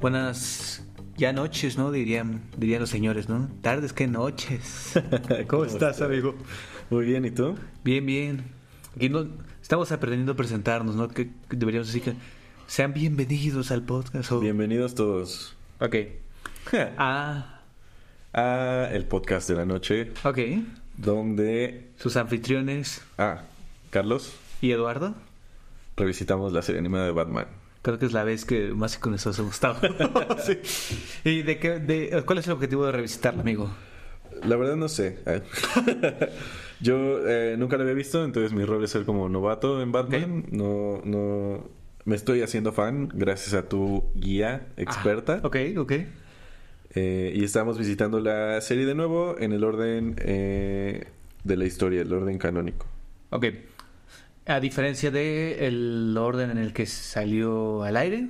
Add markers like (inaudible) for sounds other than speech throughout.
Buenas ya noches, ¿no? Dirían, dirían los señores, ¿no? Tardes que noches. (laughs) ¿Cómo, estás, amigo? Muy bien, ¿y tú? Bien, bien. Aquí no, estamos aprendiendo a presentarnos, ¿no? Que que deberíamos decir que sean bienvenidos al podcast. o- Bienvenidos todos Ok. Ah, a el podcast de la noche, ok. donde, Sus anfitriones ah, Carlos, y Eduardo. revisitamos la serie animada de Batman. Creo que es la vez que más con eso ha (laughs) gustado. sí. ¿Y de qué, de, cuál es el objetivo de revisitarlo, amigo? La verdad no sé. eh. (laughs) Yo eh, nunca lo había visto, entonces mi rol es ser como novato en Batman. No, no, me estoy haciendo fan gracias a tu guía experta. Ah, ok, ok. Eh, y estamos visitando la serie de nuevo en el orden eh, de la historia, el orden canónico. Ok. A diferencia de el orden en el que salió al aire,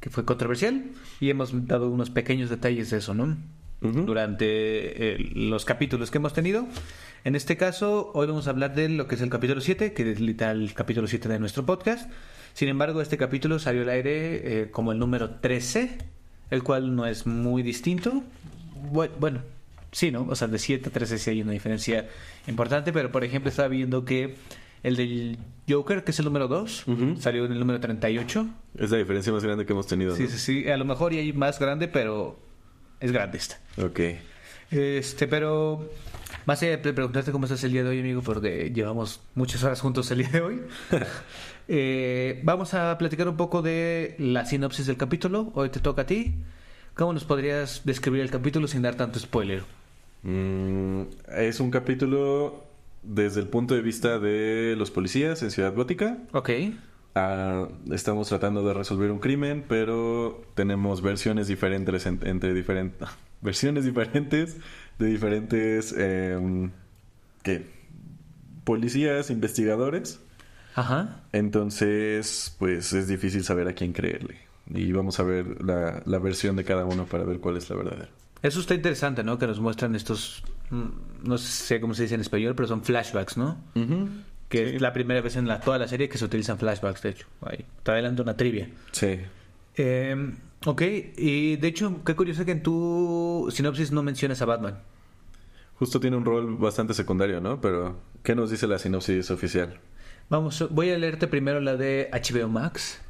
que fue controversial, y hemos dado unos pequeños detalles de eso, ¿no? Ujú. Durante eh, los capítulos que hemos tenido. En este caso, hoy vamos a hablar de lo que es el capítulo 7, que es literal el capítulo 7 de nuestro podcast. Sin embargo, este capítulo salió al aire eh, como el número 13, el cual no es muy distinto. Bu- Bueno, sí, ¿no? O sea, de 7 a 13 sí hay una diferencia importante, pero por ejemplo estaba viendo que el del Joker, que es el número 2, Ujú. salió en el número 38. Es la diferencia más grande que hemos tenido. Sí, ¿no? sí, sí. A lo mejor y hay más grande, pero es grande esta. Ok. Este, pero más allá de preguntarte cómo estás el día de hoy, amigo, porque llevamos muchas horas juntos el día de hoy. (laughs) eh, vamos a platicar un poco de la sinopsis del capítulo. Hoy te toca a ti. ¿Cómo nos podrías describir el capítulo sin dar tanto spoiler? Mm, es un capítulo desde el punto de vista de los policías en Ciudad Gótica. Ok. Ah, estamos tratando de resolver un crimen, pero tenemos versiones diferentes en- entre diferentes (laughs) versiones diferentes de diferentes em, ¿qué? policías, investigadores. Ajá. Entonces, pues es difícil saber a quién creerle. Y vamos a ver la, la versión de cada uno para ver cuál es la verdadera. Eso está interesante, ¿no? Que nos muestran estos, no sé cómo se dice en español, pero son flashbacks, ¿no? Que Sí. es la primera vez en la, toda la serie que se utilizan flashbacks, de hecho. Ahí, te adelanto una trivia. Sí. Eh, ok, y de hecho, qué curioso que en tu sinopsis no mencionas a Batman. Justo tiene un rol bastante secundario, ¿no? Pero, ¿qué nos dice la sinopsis oficial? Vamos, voy a leerte primero la de HBO Max.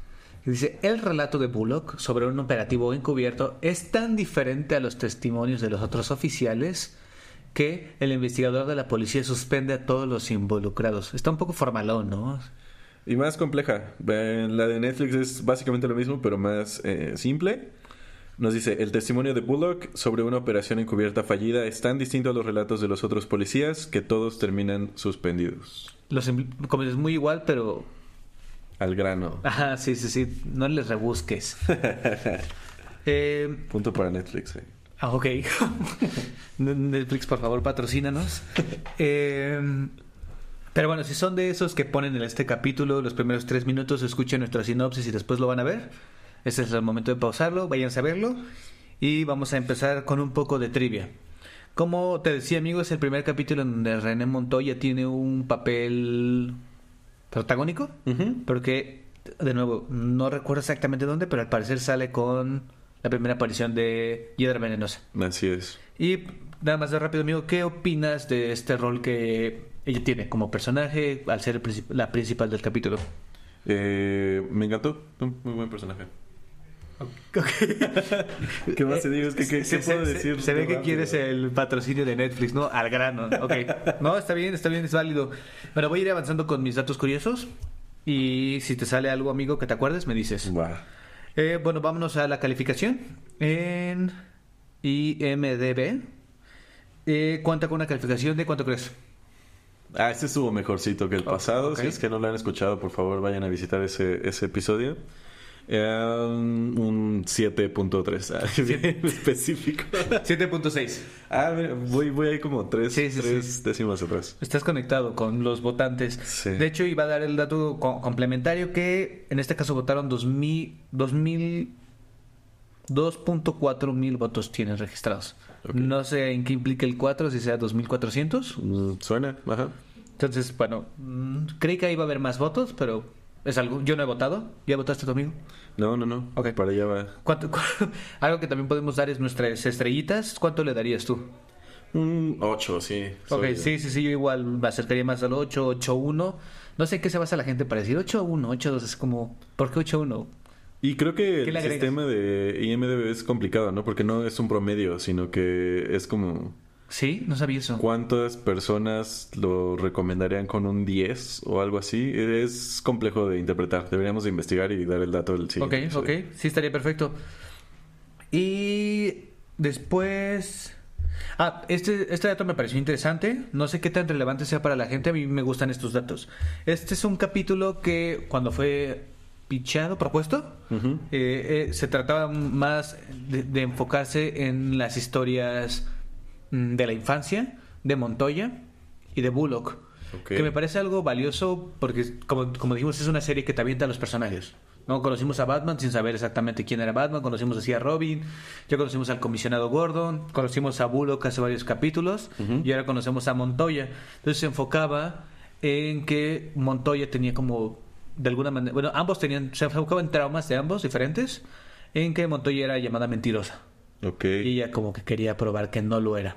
que Dice, el relato de Bullock sobre un operativo encubierto es tan diferente a los testimonios de los otros oficiales que el investigador de la policía suspende a todos los involucrados. Está un poco formalón, ¿no? Y más compleja. La de Netflix es básicamente lo mismo, pero más eh, simple. Nos dice, el testimonio de Bullock sobre una operación encubierta fallida es tan distinto a los relatos de los otros policías que todos terminan suspendidos. Los, como es muy igual, pero... Al grano. Ajá, sí, sí, sí, no les rebusques. (laughs) eh, Punto para Netflix. eh. Ah, ok. (laughs) Netflix, por favor, patrocínanos. (laughs) Eh, pero bueno, si son de esos que ponen en este capítulo los primeros tres minutos, escuchen nuestra sinopsis y después lo van a ver. Este es el momento de pausarlo, vayan a verlo. Y vamos a empezar con un poco de trivia. Como te decía, amigo, es el primer capítulo en donde René Montoya tiene un papel protagónico. Porque, de nuevo, no recuerdo exactamente dónde, pero al parecer sale con la primera aparición de Hiedra Venenosa. Así es. Y nada más de rápido, amigo, ¿qué opinas de este rol que ella tiene como personaje al ser el princip- la principal del capítulo? Eh, me encantó. Un muy buen personaje. (laughs) ¿Qué más te digo? Es que, ¿qué, Se- qué puedo se- decir? Se ve que rápido? quieres el patrocinio de Netflix, ¿no? Al grano. Ok. No, está bien, está bien, es válido. Bueno, voy a ir avanzando con mis datos curiosos. Y si te sale algo, amigo, que te acuerdes, me dices. Va. Eh, bueno, vámonos a la calificación. En IMDB. Eh, cuenta con una calificación de cuánto crees? Ah, este estuvo mejorcito que el pasado. Si es que no lo han escuchado, por favor, vayan a visitar ese, ese episodio. Eh, un 7.3, ah, (laughs) específico. 7.6. Ah, voy, voy ahí como tres, Sí, sí, tres sí. décimas atrás. Estás conectado con los votantes. De hecho, iba a dar el dato co- complementario que en este caso votaron 2000, 2000 2.4 mil votos tienen registrados. No sé en qué implica el 4, si sea 2400. Mm, Suena, ajá. Entonces, bueno, mm, creí que iba a haber más votos, pero Es algo. Yo no he votado. ¿Ya votaste tu amigo? No, no, no. Ok. Para allá va. ¿Cuánto- cu- (laughs) algo que también podemos dar es nuestras estrellitas. ¿Cuánto le darías tú? Un 8, sí. Ok, Soy- sí, sí, sí. Yo igual me acercaría más al 8, 8, 1. No sé qué se basa la gente para decir 8, 1, 8, 2. Es como, ¿por qué 8, 1? Y creo que ¿Qué el sistema de IMDB es complicado, ¿no? Porque no es un promedio, sino que es como Sí, no sabía eso. cuántas personas lo recomendarían con un 10 o algo así. Es complejo de interpretar. Deberíamos de investigar y dar el dato del Ok, siguiente. ok. Sí, estaría perfecto. Y después... Ah, este, este dato me pareció interesante. No sé qué tan relevante sea para la gente. A mí me gustan estos datos. Este es un capítulo que cuando fue pichado, propuesto, eh, eh, se trataba más de, de enfocarse en las historias de la infancia, de Montoya y de Bullock. Ok. Que me parece algo valioso porque, como, como dijimos, es una serie que te avienta a los personajes. ¿no? Conocimos a Batman sin saber exactamente quién era Batman, conocimos así a Robin, ya conocimos al comisionado Gordon, conocimos a Bullock hace varios capítulos y ahora conocemos a Montoya. Entonces se enfocaba en que Montoya tenía como, de alguna manera, bueno, ambos tenían, se enfocaba en traumas de ambos diferentes, en que Montoya era llamada mentirosa. Y ella como que quería probar que no lo era.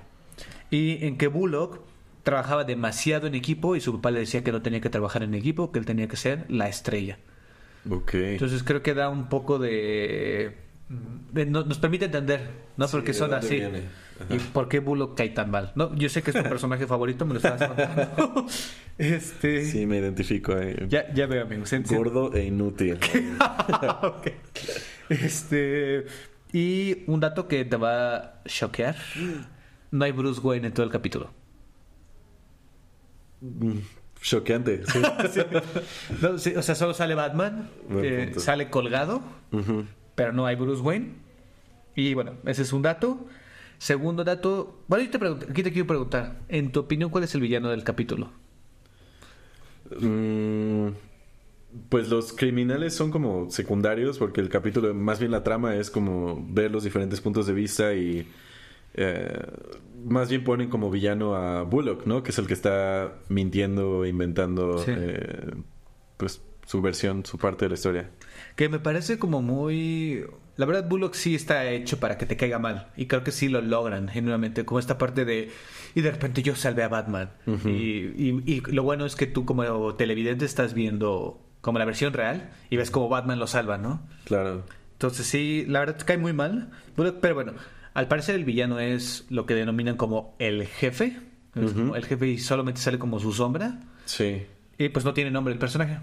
Y en que Bullock trabajaba demasiado en equipo y su papá le decía que no tenía que trabajar en equipo, que él tenía que ser la estrella. Ok. Entonces creo que da un poco de... de- no- nos permite entender, ¿no? Sí, Porque ¿de son así. ¿Y por qué Bullock cae tan mal? No, yo sé que es tu personaje favorito, me lo estabas contando. (laughs) este... Sí, me identifico. eh. Ya, ya veo, amigos. Gordo e inútil. (laughs) Ok. Este. Y un dato que te va a choquear: no hay Bruce Wayne en todo el capítulo. Mm, Choqueante. Sí. (laughs) No, sí, o sea, solo sale Batman, eh, sale colgado, pero no hay Bruce Wayne. Y bueno, ese es un dato. Segundo dato, bueno, yo te pregunto, aquí te quiero preguntar, en tu opinión, ¿cuál es el villano del capítulo? Mm, pues los criminales son como secundarios porque el capítulo, más bien la trama es como ver los diferentes puntos de vista y eh, más bien ponen como villano a Bullock, ¿no? Que es el que está mintiendo, inventando Sí. eh, pues su versión, su parte de la historia. Que me parece como muy... La verdad, Bullock sí está hecho para que te caiga mal. Y creo que sí lo logran, genuinamente. Como esta parte de... Y de repente yo salvé a Batman. Y- y lo bueno es que tú como televidente estás viendo como la versión real y ves como Batman lo salva, ¿no? Claro. Entonces sí, la verdad cae muy mal. Pero bueno, al parecer el villano es lo que denominan como el jefe. Como el jefe y solamente sale como su sombra. Sí. Y pues no tiene nombre el personaje.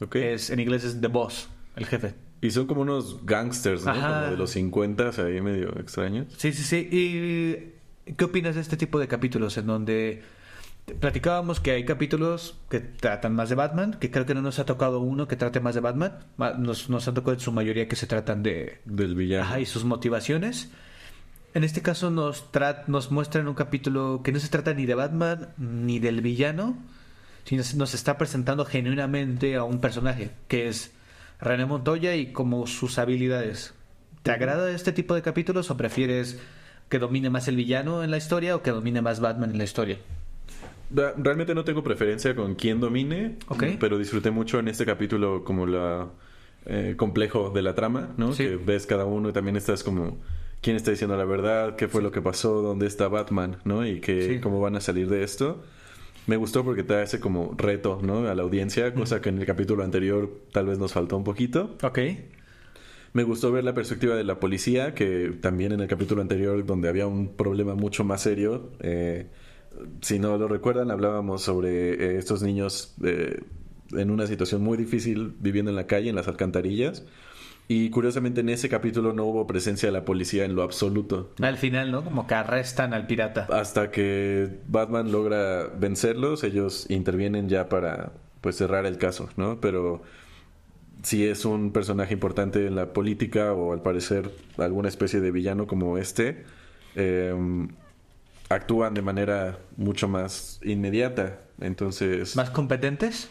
Ok. Es, en inglés es The Boss, el jefe. Y son como unos gangsters, ¿no? Ajá. Como de los 50, o sea, ahí medio extraños. Sí, sí, sí. ¿Y qué opinas de este tipo de capítulos en donde platicábamos que hay capítulos que tratan más de Batman, que creo que no nos ha tocado uno que trate más de Batman, Ma- nos, nos ha tocado en su mayoría que se tratan de... Del villano. Ajá, y sus motivaciones. En este caso nos, tra- nos muestran un capítulo que no se trata ni de Batman ni del villano, sino nos está presentando genuinamente a un personaje, que es René Montoya y como sus habilidades. ¿Te agrada este tipo de capítulos o prefieres que domine más el villano en la historia o que domine más Batman en la historia? Realmente no tengo preferencia con quién domine, pero disfruté mucho en este capítulo como la eh, complejo de la trama, ¿no? Sí. Que ves cada uno y también estás como quién está diciendo la verdad, qué fue lo que pasó, dónde está Batman, ¿no? Y que Sí. cómo van a salir de esto. Me gustó porque te hace como reto, ¿no? A la audiencia, cosa que en el capítulo anterior tal vez nos faltó un poquito. Ok. Me gustó ver la perspectiva de la policía, que también en el capítulo anterior, donde había un problema mucho más serio, eh, si no lo recuerdan, hablábamos sobre eh, estos niños eh, en una situación muy difícil viviendo en la calle, en las alcantarillas. Y curiosamente en ese capítulo no hubo presencia de la policía en lo absoluto. Al final, ¿no? Como que arrestan al pirata. Hasta que Batman logra vencerlos, ellos intervienen ya para pues cerrar el caso, ¿no? Pero si es un personaje importante en la política o al parecer alguna especie de villano como este, eh, actúan de manera mucho más inmediata. Entonces, ¿Más competentes?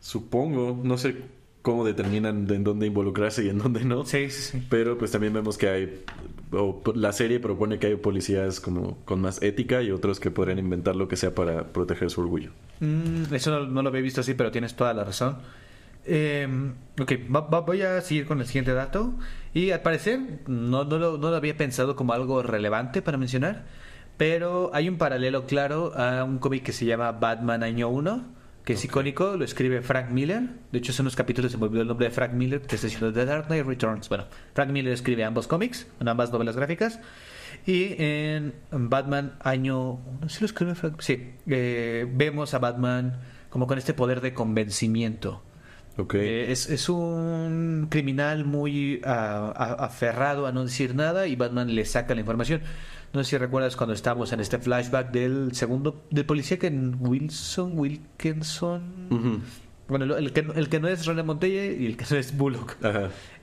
supongo, no sé cómo determinan en dónde involucrarse y en dónde no. Sí, sí, sí. Pero pues también vemos que hay, o la serie propone que hay policías como con más ética y otros que podrían inventar lo que sea para proteger su orgullo. Mm, eso no, no lo había visto así, pero tienes toda la razón. Eh, ok, voy a seguir con el siguiente dato. Y al parecer, no, no, lo, no lo había pensado como algo relevante para mencionar, pero hay un paralelo claro a un cómic que se llama Batman Año 1 que es icónico, lo escribe Frank Miller. De hecho, son unos capítulos, se me olvidó el nombre de Frank Miller, que está diciendo The Dark Knight Returns. Bueno, Frank Miller escribe ambos cómics, ambas novelas gráficas. Y en Batman año... No sé si lo escribe Frank... Sí, eh, vemos a Batman como con este poder de convencimiento. Okay. Eh, es, es, un criminal muy aferrado a no decir nada y Batman le saca la información. No sé si recuerdas cuando estábamos en este flashback del segundo, del policía que en Wilson, Wilkinson. Bueno, el que, el que no es René Montoya y el que no es Bullock.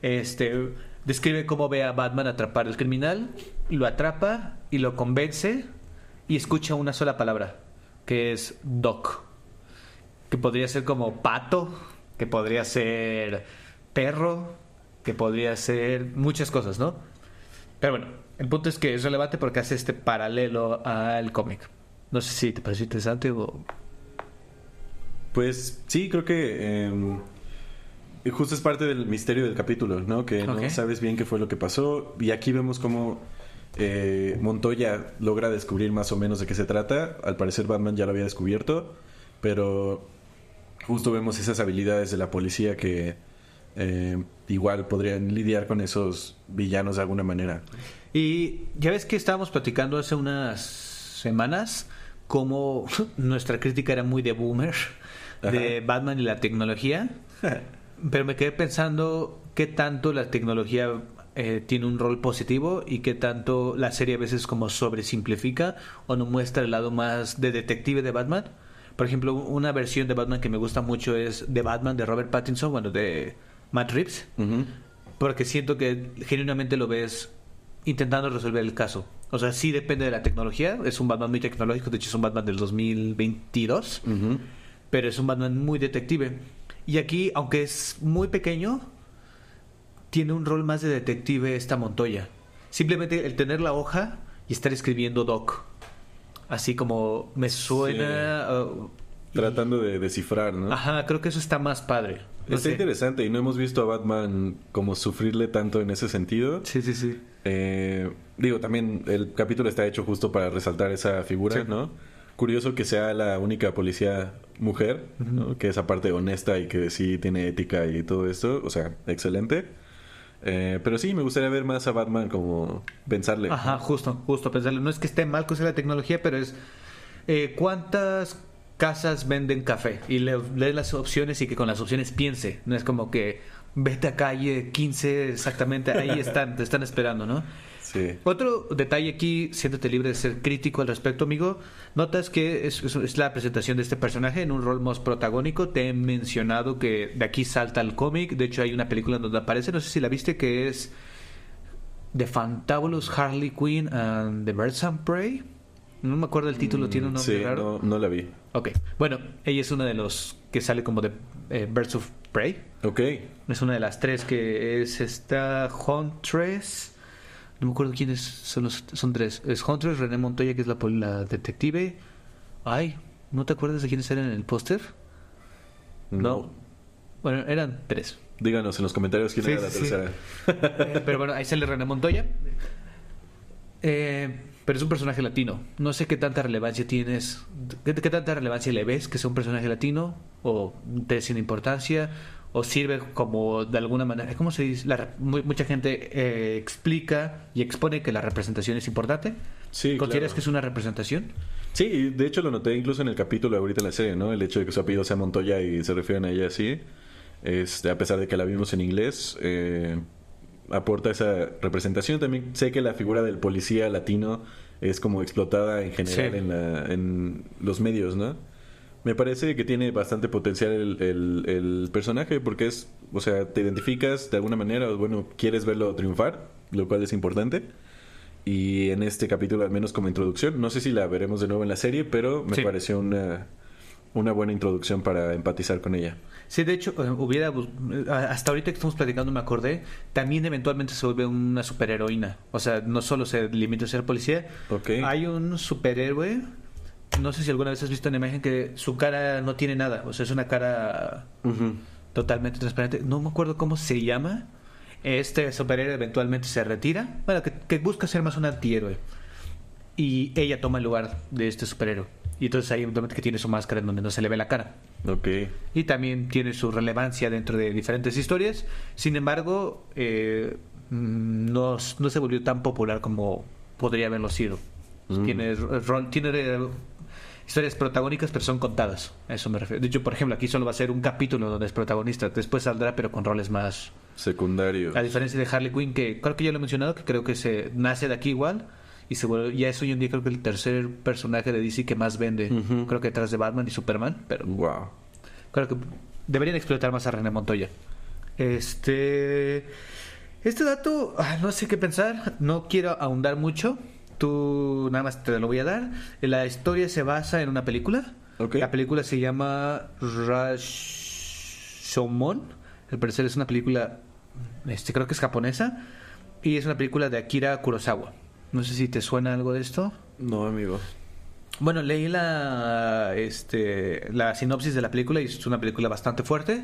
Este describe cómo ve a Batman atrapar al criminal, lo atrapa y lo convence y escucha una sola palabra, que es Doc. Que podría ser como pato, que podría ser perro, que podría ser muchas cosas, ¿no? Pero bueno, el punto es que es relevante porque hace este paralelo al cómic. No sé si te parece interesante o... Pues sí, creo que em, justo es parte del misterio del capítulo, ¿no? Que no sabes bien qué fue lo que pasó. Y aquí vemos cómo eh, Montoya logra descubrir más o menos de qué se trata. Al parecer Batman ya lo había descubierto, pero justo vemos esas habilidades de la policía que eh, igual podrían lidiar con esos villanos de alguna manera. Y ya ves que estábamos platicando hace unas semanas cómo (laughs) nuestra crítica era muy de boomer, de Batman y la tecnología. (laughs) Pero me quedé pensando qué tanto la tecnología eh, tiene un rol positivo y qué tanto la serie a veces como sobresimplifica o no muestra el lado más de detective de Batman. Por ejemplo, una versión de Batman que me gusta mucho es de Batman de Robert Pattinson, bueno, de Matt Reeves, porque siento que genuinamente lo ves intentando resolver el caso. O sea, sí depende de la tecnología. Es un Batman muy tecnológico. De hecho, es un Batman del 2022. Pero es un Batman muy detective. Y aquí, aunque es muy pequeño, tiene un rol más de detective esta Montoya. Simplemente el tener la hoja y estar escribiendo Doc. Así como me suena. Uh, Tratando de descifrar, ¿no? Ajá, creo que eso está más padre. está interesante y no hemos visto a Batman como sufrirle tanto en ese sentido. Sí, sí, sí. Eh, digo, también el capítulo está hecho justo para resaltar esa figura, ¿no? Curioso que sea la única policía mujer, ¿no? que es aparte honesta y que sí tiene ética y todo esto. O sea, excelente. Eh, pero sí, me gustaría ver más a Batman como pensarle. Ajá, justo, justo pensarle. No es que esté mal que sea la tecnología, pero es eh, cuántas casas venden café y le lee las opciones y que con las opciones piense. No es como que vete a calle 15 exactamente, ahí (laughs) están, te están esperando, ¿no? Sí. Otro detalle aquí, siéntate libre de ser crítico al respecto, amigo. Notas que es, es, la presentación de este personaje en un rol más protagónico. Te he mencionado que de aquí salta el cómic. De hecho, hay una película donde aparece, no sé si la viste, que es The Fantabulous Harley Quinn and the Birds and Prey. No me acuerdo el título, tiene un nombre sí, raro. No, no la vi. Ok. Bueno, ella es una de los que sale como de eh, Birds of Prey. Ok. Es una de las tres que es esta Huntress. No me acuerdo quiénes son los. Son tres. Es Huntress, René Montoya, que es la, la detective. Ay, ¿no te acuerdas de quiénes eran en el póster? No. Bueno, eran tres. Díganos en los comentarios quién era la tercera. Eh, (laughs) pero bueno, ahí sale René Montoya. Eh, pero es un personaje latino. No sé qué tanta relevancia tienes, qué, tanta relevancia le ves que sea un personaje latino, o te sin importancia, o sirve como de alguna manera. ¿Cómo se dice? mucha gente eh, explica y expone que la representación es importante. Sí, ¿Consideras que es una representación? Sí, de hecho lo noté incluso en el capítulo ahorita en la serie, ¿no? El hecho de que su apellido sea Montoya y se refieren a ella así. Este, a pesar de que la vimos en inglés, eh, aporta esa representación. También sé que la figura del policía latino es como explotada en general en, en los medios, ¿no? Me parece que tiene bastante potencial el, el, personaje porque es, o sea, te identificas de alguna manera, o bueno, quieres verlo triunfar, lo cual es importante. Y en este capítulo, al menos como introducción, no sé si la veremos de nuevo en la serie, pero me pareció una, una buena introducción para empatizar con ella. Sí, de hecho, eh, hubiera eh, hasta ahorita que estamos platicando me acordé, también eventualmente se vuelve una superheroína. O sea, no solo se limita a ser policía. Hay un superhéroe, no sé si alguna vez has visto una imagen que su cara no tiene nada, o sea, es una cara totalmente transparente. No me acuerdo cómo se llama. Este superhéroe eventualmente se retira. Bueno, que, que busca ser más un antihéroe. Y ella toma el lugar de este superhéroe. Y entonces ahí eventualmente que tiene su máscara en donde no se le ve la cara. Ok. Y también tiene su relevancia dentro de diferentes historias. Sin embargo, eh, mm, no, no se volvió tan popular como podría haberlo sido. Mm. Tiene, rol- tiene eh, historias protagónicas, pero son contadas. A eso me refiero. De hecho, por ejemplo, aquí solo va a ser un capítulo donde es protagonista. Después saldrá, pero con roles más. Secundario. A diferencia de Harley Quinn, que creo que ya lo he mencionado, que creo que se nace de aquí igual. Y se vuelve, ya es hoy en día creo que el tercer personaje de DC que más vende. Creo que detrás de Batman y Superman. Pero Wow. Creo que deberían explotar más a René Montoya. Este. Este dato, ah, no sé qué pensar. No quiero ahondar mucho. Tú nada más te lo voy a dar. La historia se basa en una película. La película se llama Rashomon. Al parecer es una película, este, creo que es japonesa. Y es una película de Akira Kurosawa. No sé si te suena algo de esto. No, amigo. Bueno, leí la, este, la sinopsis de la película y es una película bastante fuerte.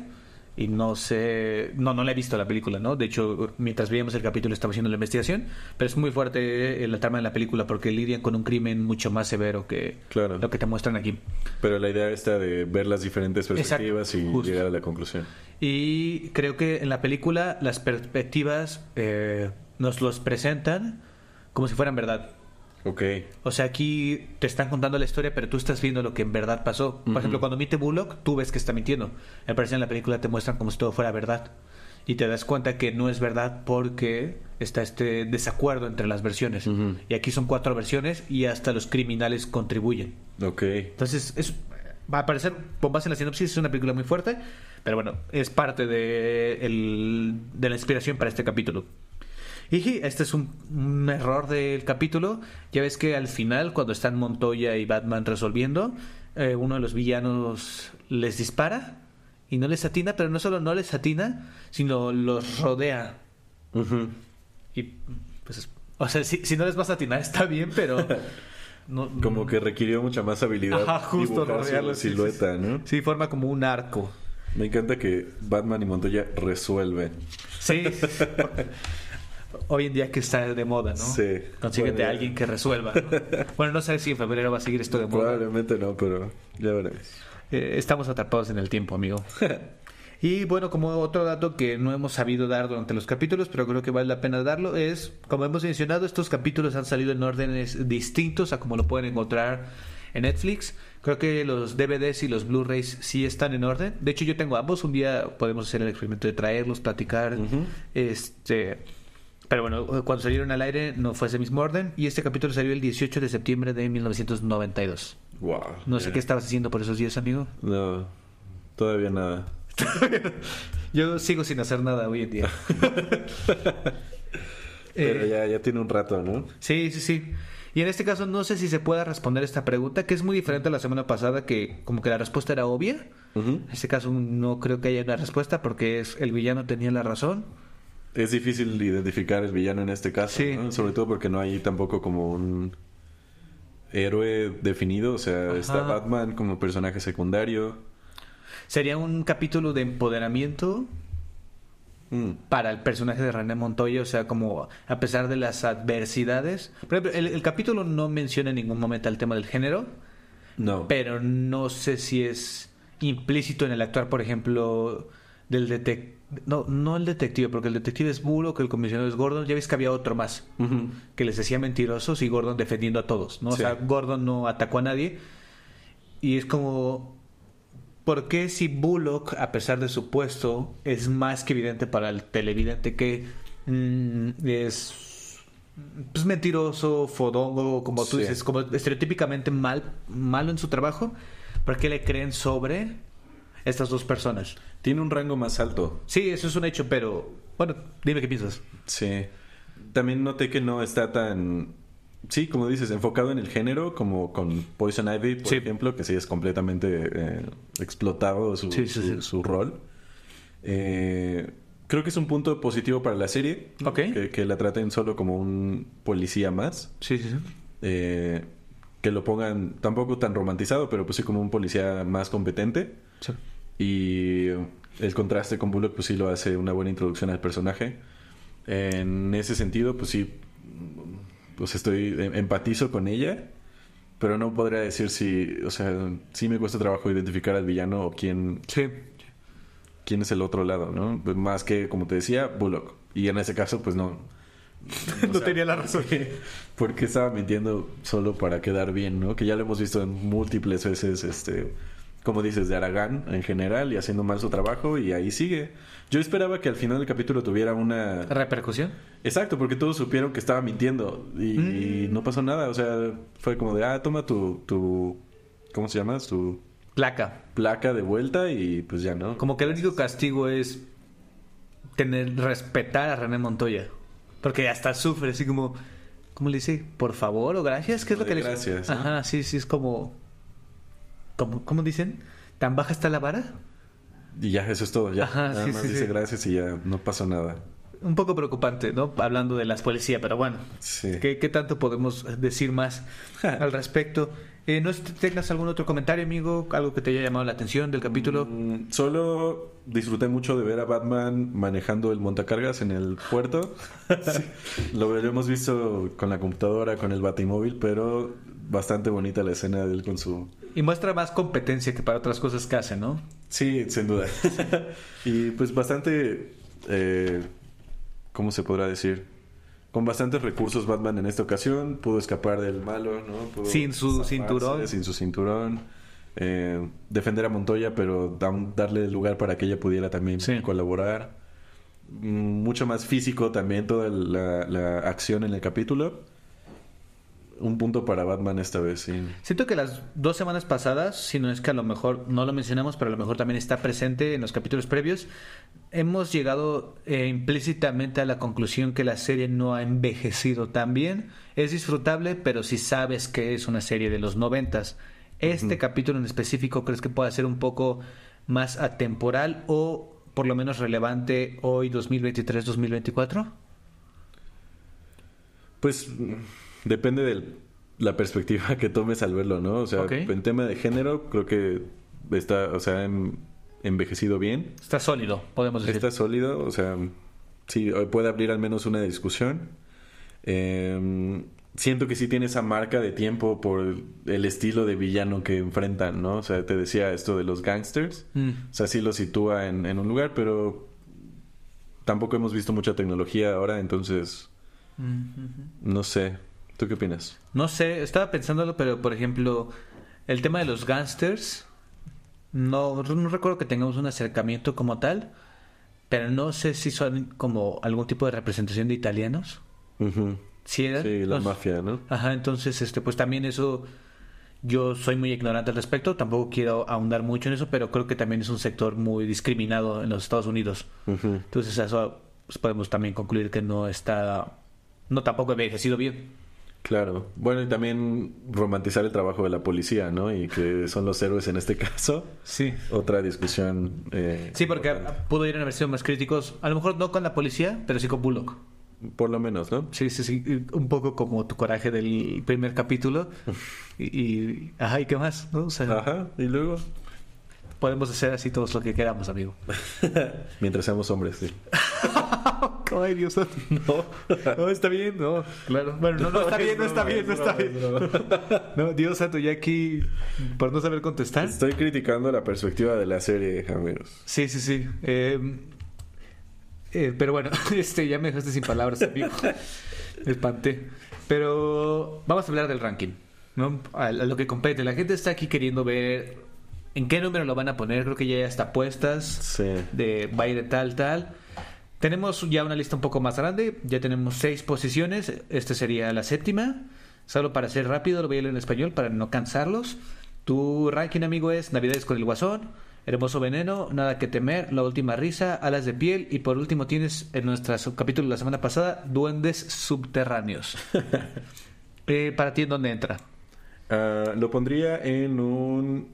Y no sé, no, no la he visto la película, ¿no? De hecho, mientras veíamos el capítulo estaba haciendo la investigación, pero es muy fuerte eh, la trama de la película porque lidian con un crimen mucho más severo que Claro. lo que te muestran aquí. Pero la idea está de ver las diferentes perspectivas Exacto, y justo. llegar a la conclusión. Y creo que en la película las perspectivas eh, nos los presentan como si fueran verdad. Ok. O sea, aquí te están contando la historia, pero tú estás viendo lo que en verdad pasó. Por Ujú. ejemplo, cuando miente Bullock, tú ves que está mintiendo. Me parece en la película te muestran como si todo fuera verdad. Y te das cuenta que no es verdad porque está este desacuerdo entre las versiones. Ujú. Y aquí son cuatro versiones y hasta los criminales contribuyen. Ok. Entonces, es, va a parecer, con base en la sinopsis, es una película muy fuerte, pero bueno, es parte de, el- de la inspiración para este capítulo. Y este es un, un error del capítulo. Ya ves que al final, cuando están Montoya y Batman resolviendo, eh, uno de los villanos les dispara y no les atina, pero no solo no les atina, sino los rodea. Y pues, o sea, si, si no les vas a atinar está bien, pero... (laughs) No, Como que requirió mucha más habilidad Ajá, justo rodearlo, sí, silueta, sí, ¿no? Sí, forma como un arco. Me encanta que Batman y Montoya resuelven. Sí. (laughs) Hoy en día que está de moda, ¿no? Sí. Consíguete Bueno, a alguien que resuelva. ¿no? (laughs) Bueno, no sé si en febrero va a seguir esto de moda. Probablemente no, pero ya veremos. Eh, estamos atrapados en el tiempo, amigo. (laughs) Y bueno, como otro dato que no hemos sabido dar durante los capítulos, pero creo que vale la pena darlo, es, como hemos mencionado, estos capítulos han salido en órdenes distintos a como lo pueden encontrar en Netflix. Creo que los DVDs y los Blu-rays sí están en orden. De hecho, yo tengo ambos. Un día podemos hacer el experimento de traerlos, platicar. Este. Pero bueno, cuando salieron al aire no fue ese mismo orden. Y este capítulo salió el 18 de septiembre de 1992. Wow. No sé qué estabas haciendo por esos días, amigo. (laughs) No, todavía nada. Yo sigo sin hacer nada hoy en día. (laughs) Pero Eh, ya, ya tiene un rato, ¿no? Sí, sí, sí. Y en este caso no sé si se pueda responder esta pregunta, que es muy diferente a la semana pasada, que como que la respuesta era obvia. En este caso no creo que haya una respuesta porque es el villano tenía la razón. Es difícil identificar el villano en este caso, Sí. ¿no? sobre todo porque no hay tampoco como un héroe definido, o sea, Ajá. está Batman como personaje secundario. Sería un capítulo de empoderamiento Mm, para el personaje de René Montoya, o sea, como a pesar de las adversidades. Por ejemplo, el, el capítulo no menciona en ningún momento el tema del género, No. pero no sé si es implícito en el actuar, por ejemplo, del detective. No, no el detective, porque el detective es Bullock, el comisionado es Gordon. Ya ves que había otro más que les decía mentirosos y Gordon defendiendo a todos, ¿no? O sea, Gordon no atacó a nadie. Y es como, ¿por qué si Bullock, a pesar de su puesto, es más que evidente para el televidente que mm, es pues, mentiroso, fodongo, como tú Sí. dices, como estereotípicamente mal, malo en su trabajo? ¿Por qué le creen sobre estas dos personas? Tiene un rango más alto. Sí, eso es un hecho, pero bueno, dime qué piensas. Sí. También noté que no está tan, sí, como dices, enfocado en el género, como con Poison Ivy, por Sí. ejemplo, que sí es completamente eh, explotado su, Sí, sí, su, sí. su rol. Eh, creo que es un punto positivo para la serie, Ok. que, que la traten solo como un policía más. Sí, sí, sí. Eh, que lo pongan tampoco tan romantizado, pero pues sí como un policía más competente. Sí. Y el contraste con Bullock pues sí lo hace una buena introducción al personaje. En ese sentido, pues sí, pues estoy, em, empatizo con ella, pero no podría decir si, o sea, sí me cuesta trabajo identificar al villano o quién, Sí. quién es el otro lado, ¿no? Pues más que, como te decía, Bullock. Y en ese caso, pues no. (laughs) no tenía la razón. (laughs) Porque estaba mintiendo solo para quedar bien, ¿no? Que ya lo hemos visto en múltiples veces, este, como dices, de Aragán en general y haciendo mal su trabajo y ahí sigue. Yo esperaba que al final del capítulo tuviera una... ¿Repercusión? Exacto, porque todos supieron que estaba mintiendo y, Mm. y no pasó nada. O sea, fue como de, ah, toma tu, tu ¿cómo se llama? Tu Placa. placa de vuelta y pues ya, ¿no? Como que el único castigo es tener, respetar a René Montoya. Porque hasta sufre, así como, ¿cómo le dice? ¿Por favor o gracias? ¿Qué es lo que le gracias, ¿no? Ajá, sí, sí, es como, como, ¿cómo dicen? ¿Tan baja está la vara? Y ya, eso es todo. Ya, Ajá, nada sí, más sí, dice sí. gracias y ya no pasó nada. Un poco preocupante, ¿no? Hablando de las policías, pero bueno. Sí. ¿Qué, qué tanto podemos decir más (laughs) al respecto? Eh, ¿No tengas algún otro comentario, amigo? ¿Algo que te haya llamado la atención del capítulo? Mm, solo disfruté mucho de ver a Batman manejando el montacargas en el puerto. (laughs) (laughs) Lo hemos visto con la computadora, con el batimóvil, pero bastante bonita la escena de él con su... Y muestra más competencia que para otras cosas que hace, ¿no? Sí, sin duda. (laughs) y pues bastante... eh, ¿Cómo se podrá decir? Con bastantes recursos Batman en esta ocasión pudo escapar del malo, ¿no? Pudo Sin su cinturón. Sin su cinturón. eh, defender a Montoya, pero da- darle lugar para que ella pudiera también Sí. colaborar. Mm, Mucho más físico también toda la, la acción en el capítulo. Un punto para Batman esta vez, sí. Siento que las dos semanas pasadas, si no es que a lo mejor no lo mencionamos, pero a lo mejor también está presente en los capítulos previos, hemos llegado eh, implícitamente a la conclusión que la serie no ha envejecido tan bien. Es disfrutable, pero si sabes que es una serie de los noventas. Este capítulo en específico, ¿crees que pueda ser un poco más atemporal o por lo menos relevante hoy 2023-2024? Pues depende de la perspectiva (laughs) que tomes al verlo, ¿no? O sea, en tema de género, creo que está, o sea, en- envejecido bien. Está sólido, podemos decir. Está sólido, o sea, sí, puede abrir al menos una discusión. Eh, siento que sí tiene esa marca de tiempo por el estilo de villano que enfrentan, ¿no? O sea, te decía esto de los gangsters. Mm. O sea, sí lo sitúa en, en un lugar, pero tampoco hemos visto mucha tecnología ahora, entonces, no sé. ¿Tú qué opinas? No sé, estaba pensándolo, pero por ejemplo, el tema de los gangsters, no, no recuerdo que tengamos un acercamiento como tal, pero no sé si son como algún tipo de representación de italianos. ¿Sí eran? Sí, la Los- mafia, ¿no? Ajá, entonces, este, pues también eso, yo soy muy ignorante al respecto, tampoco quiero ahondar mucho en eso, pero creo que también es un sector muy discriminado en los Estados Unidos. Entonces, eso pues, podemos también concluir que no está, no tampoco envejecido bien. Claro. Bueno, y también romantizar el trabajo de la policía, ¿no? Y que son los héroes en este caso. Sí. Otra discusión. eh, Sí, porque importante. pudo ir en versión más críticos, a lo mejor no con la policía, pero sí con Bullock. Por lo menos, ¿no? Sí, sí, sí, un poco como tu coraje del primer capítulo. (laughs) Y, y- ajá, ¿y qué más? ¿No? O sea, Ajá. Y luego, podemos hacer así todos lo que queramos, amigo. (laughs) mientras seamos hombres, sí. (laughs) Ay, Dios (laughs) No, no, está bien, no, claro. Bueno, no, no está bien, no está bien, no está bien. No, Dios santo, ya aquí, por no saber contestar. Estoy criticando la perspectiva de la serie, amigos. Sí, sí, sí. Eh, eh, pero bueno, este ya me dejaste sin palabras, amigo. Me espanté. Pero vamos a hablar del ranking, ¿no? A lo que compete. La gente está aquí queriendo ver en qué número lo van a poner. Creo que ya hay hasta apuestas Sí. de va a ir de tal, tal. Tenemos ya una lista un poco más grande. Ya tenemos seis posiciones. Esta sería la séptima. Solo para ser rápido, lo voy a leer en español para no cansarlos. Tu ranking, amigo, es Navidades con el Guasón, Hermoso Veneno, Nada que Temer, La Última Risa, Alas de Piel y por último tienes en nuestro capítulo de la semana pasada, Duendes Subterráneos. (laughs) Eh, ¿Para ti en dónde entra? Ah, lo pondría en un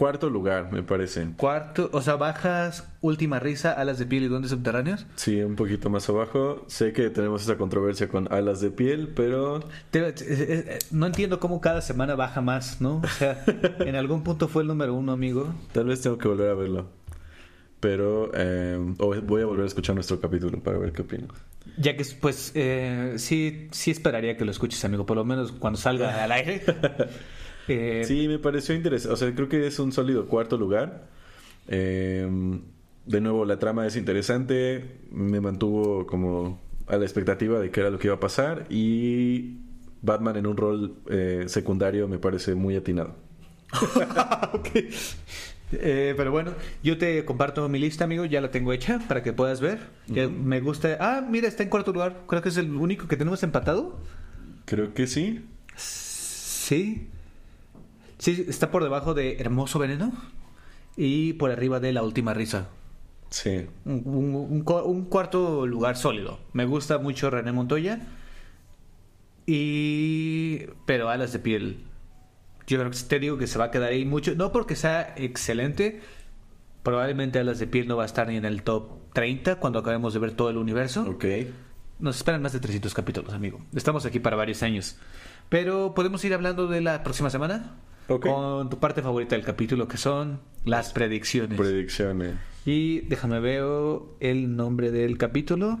cuarto lugar, me parece. Cuarto, o sea, bajas Última Risa, Alas de Piel y Duendes Subterráneos. Sí, un poquito más abajo. Sé que tenemos esa controversia con alas de piel, pero eh, no entiendo cómo cada semana baja más, ¿no? O sea, (laughs) en algún punto fue el número uno, amigo. tal vez tengo que volver a verlo. Pero eh, voy a volver a escuchar nuestro capítulo para ver qué opino. Ya que, pues, eh, sí, sí esperaría que lo escuches, amigo, por lo menos cuando salga (laughs) al aire. Eh, sí, me pareció interesante. O sea, creo que es un sólido cuarto lugar. Eh, de nuevo, la trama es interesante. Me mantuvo como a la expectativa de qué era lo que iba a pasar. Y Batman en un rol eh, secundario me parece muy atinado. (laughs) okay. Eh, pero bueno, yo te comparto mi lista, amigo. Ya la tengo hecha para que puedas ver. Me gusta. Ah, mira, está en cuarto lugar. Creo que es el único que tenemos empatado. Creo que sí. Sí. Sí, está por debajo de Hermoso Veneno y por arriba de La Última Risa. Sí. Un, un cuarto lugar sólido. Me gusta mucho René Montoya. Y. Pero Alas de Piel yo creo que te digo que se va a quedar ahí mucho. No porque sea excelente. Probablemente Alas de Piel no va a estar ni en el top 30 cuando acabemos de ver todo el universo. Ok. Nos esperan más de 300 capítulos, amigo. Estamos aquí para varios años. Pero podemos ir hablando de la próxima semana. Con tu parte favorita del capítulo, que son las predicciones. Predicciones. Y déjame ver el nombre del capítulo.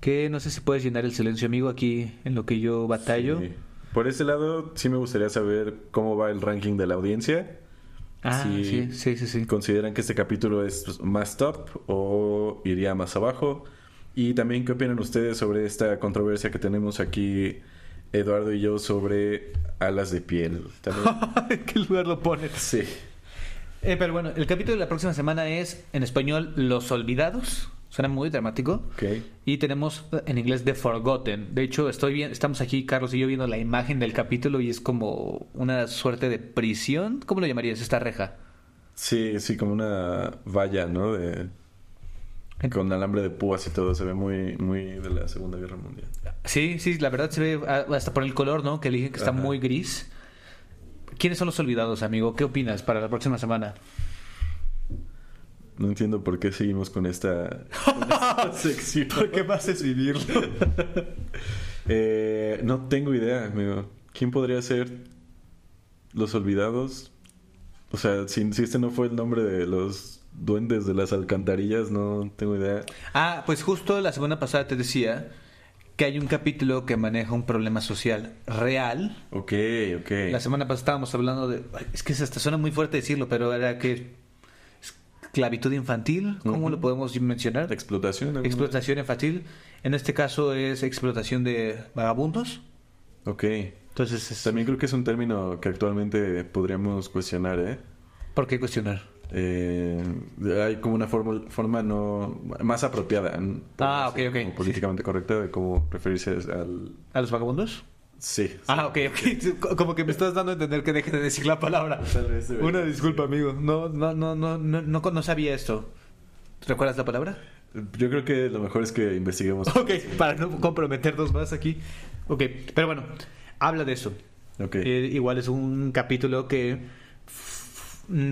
Que no sé si puedes llenar el silencio, amigo, aquí en lo que yo batallo. Por ese lado, sí me gustaría saber cómo va el ranking de la audiencia. Ah, sí, sí, sí, sí. ¿Consideran que este capítulo es más top o iría más abajo? Y también, ¿qué opinan ustedes sobre esta controversia que tenemos aquí, Eduardo y yo, sobre alas de piel? (laughs) ¿En qué lugar lo pones? Sí. Eh, pero bueno, el capítulo de la próxima semana es, en español, Los Olvidados. Suena muy dramático. Y tenemos en inglés The Forgotten. De hecho, estoy bien, estamos aquí, Carlos y yo, viendo la imagen del capítulo y es como una suerte de prisión. ¿Cómo lo llamarías esta reja? Sí, sí, como una valla, ¿no? De, (laughs) con alambre de púas y todo. Se ve muy, muy de la Segunda Guerra Mundial. Sí, sí, la verdad se ve ah, hasta por el color, ¿no? Que dije que está muy gris. ¿Quiénes son los olvidados, amigo? ¿Qué opinas para la próxima semana? No entiendo por qué seguimos con esta, (laughs) sección. ¿Por qué más es vivirlo? (laughs) eh, no tengo idea, amigo. ¿Quién podría ser los olvidados? O sea, si, si este no fue el nombre de los duendes de las alcantarillas, no tengo idea. Ah, pues justo la semana pasada te decía que hay un capítulo que maneja un problema social real. Ok, ok. La semana pasada estábamos hablando de... Es que hasta suena muy fuerte decirlo, pero era que esclavitud infantil, ¿cómo lo podemos mencionar? Explotación. Explotación infantil. En este caso es explotación de vagabundos. Ok. Entonces También creo que es un término que actualmente podríamos cuestionar, ¿eh? ¿Por qué cuestionar? Eh, hay como una forma, forma no más apropiada. Ah, políticamente correcta de cómo referirse al... ¿A los vagabundos? Sí, Ah, ok, ok. (laughs) Como que me estás dando a entender que deje de decir la palabra. Una disculpa, amigo. No, no, no, no, no, no, sabía esto. ¿Recuerdas la palabra? Yo creo que lo mejor es que investiguemos. Ok, para no comprometernos más aquí. Ok, pero bueno, habla de eso. Eh, igual es un capítulo que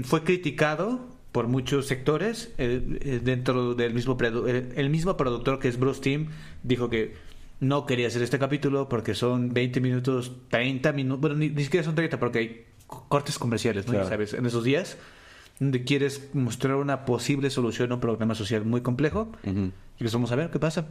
fue criticado por muchos sectores eh, eh, dentro del mismo el mismo productor que es Bruce Timm dijo que no quería hacer este capítulo porque son 20 minutos, 30 minutos, bueno, ni, siquiera son 30 porque hay cortes comerciales, ¿no? ¿Sabes? En esos días donde quieres mostrar una posible solución a un problema social muy complejo y pues vamos a ver qué pasa.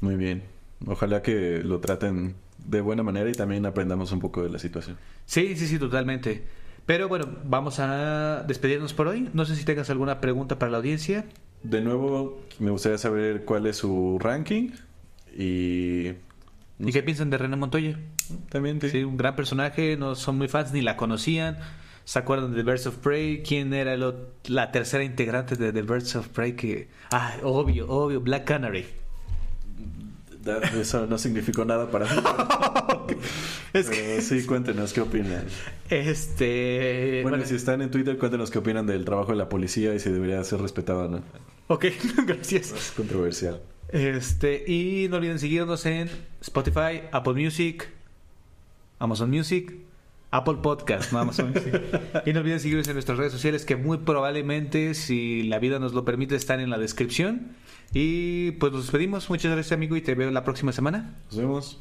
Muy bien. Ojalá que lo traten de buena manera y también aprendamos un poco de la situación. Sí, sí, sí, totalmente. Pero bueno, vamos a despedirnos por hoy. No sé si tengas alguna pregunta para la audiencia. De nuevo, me gustaría saber cuál es su ranking y... ¿Y qué piensan de René Montoya? También, sí. un gran personaje, no son muy fans ni la conocían. ¿Se acuerdan de Birds of Prey? ¿Quién era la tercera integrante de The Birds of Prey? Que, ah, obvio, obvio, Black Canary. Eso no significó nada para mí. (laughs) es que... sí, cuéntenos qué opinan. Este. Bueno, si están en Twitter, cuéntenos qué opinan del trabajo de la policía y si debería ser respetado o no. Ok, (laughs) gracias. Es controversial. Este, y no olviden seguirnos en Spotify, Apple Music, Amazon Music, Apple Podcast, no Amazon Music. y no olviden seguirnos en nuestras redes sociales que muy probablemente, si la vida nos lo permite, están en la descripción. Y pues nos despedimos. Muchas gracias, amigo, y te veo la próxima semana. Nos vemos.